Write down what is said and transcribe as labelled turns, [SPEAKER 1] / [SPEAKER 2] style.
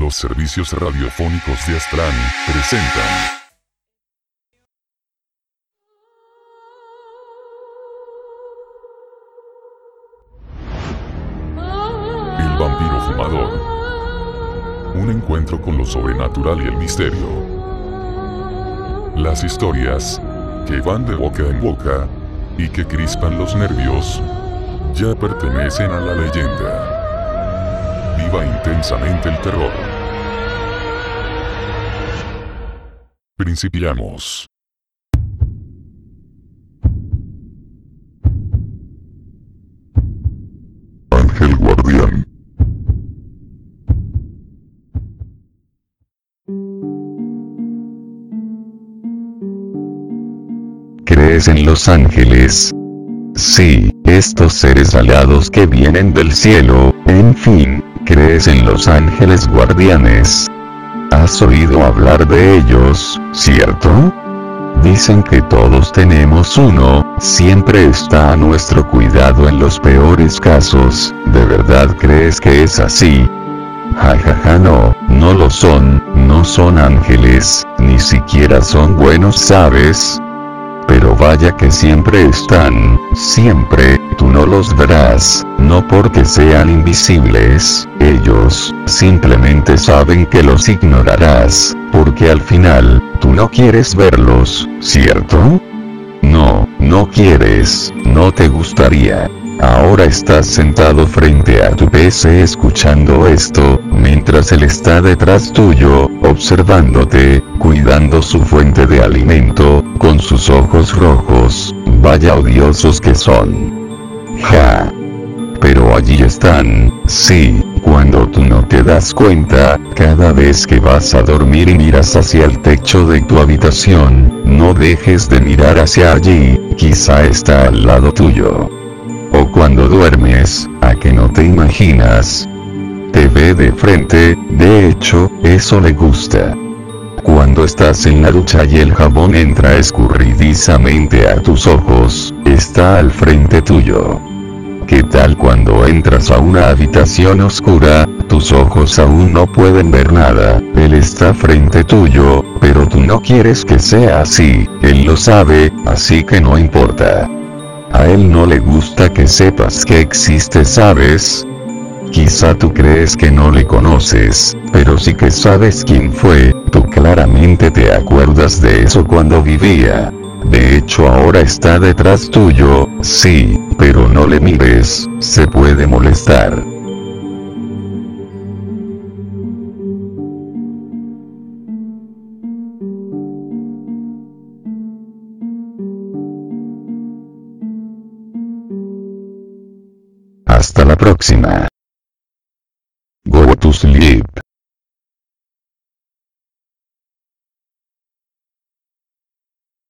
[SPEAKER 1] Los servicios radiofónicos de Astran presentan. El vampiro fumador. Un encuentro con lo sobrenatural y el misterio. Las historias que van de boca en boca y que crispan los nervios ya pertenecen a la leyenda. Intensamente el terror. Principiamos. Ángel Guardián.
[SPEAKER 2] ¿Crees en los ángeles? Sí, estos seres alados que vienen del cielo, en fin, ¿crees en los ángeles guardianes? ¿Has oído hablar de ellos, cierto? Dicen que todos tenemos uno, siempre está a nuestro cuidado en los peores casos, ¿de verdad crees que es así? Jajaja ja, ja, no, no lo son, no son ángeles, ni siquiera son buenos, ¿sabes? pero vaya que siempre están, siempre, tú no los verás, no porque sean invisibles, ellos, simplemente saben que los ignorarás, porque al final, tú no quieres verlos, ¿cierto? No, no quieres, no te gustaría. Ahora estás sentado frente a tu PC escuchando esto, mientras él está detrás tuyo, observándote, cuidando su fuente de alimento, con sus ojos rojos, vaya odiosos que son. Ja. Pero allí están, sí, cuando tú no te das cuenta, cada vez que vas a dormir y miras hacia el techo de tu habitación, no dejes de mirar hacia allí, quizá está al lado tuyo. O cuando duermes, a que no te imaginas. Te ve de frente, de hecho, eso le gusta. Cuando estás en la ducha y el jabón entra escurridizamente a tus ojos, está al frente tuyo. ¿Qué tal cuando entras a una habitación oscura, tus ojos aún no pueden ver nada, él está frente tuyo, pero tú no quieres que sea así, él lo sabe, así que no importa. A él no le gusta que sepas que existe, ¿sabes? Quizá tú crees que no le conoces, pero sí que sabes quién fue, tú claramente te acuerdas de eso cuando vivía. De hecho ahora está detrás tuyo, sí, pero no le mires, se puede molestar. Hasta la próxima. Go to sleep.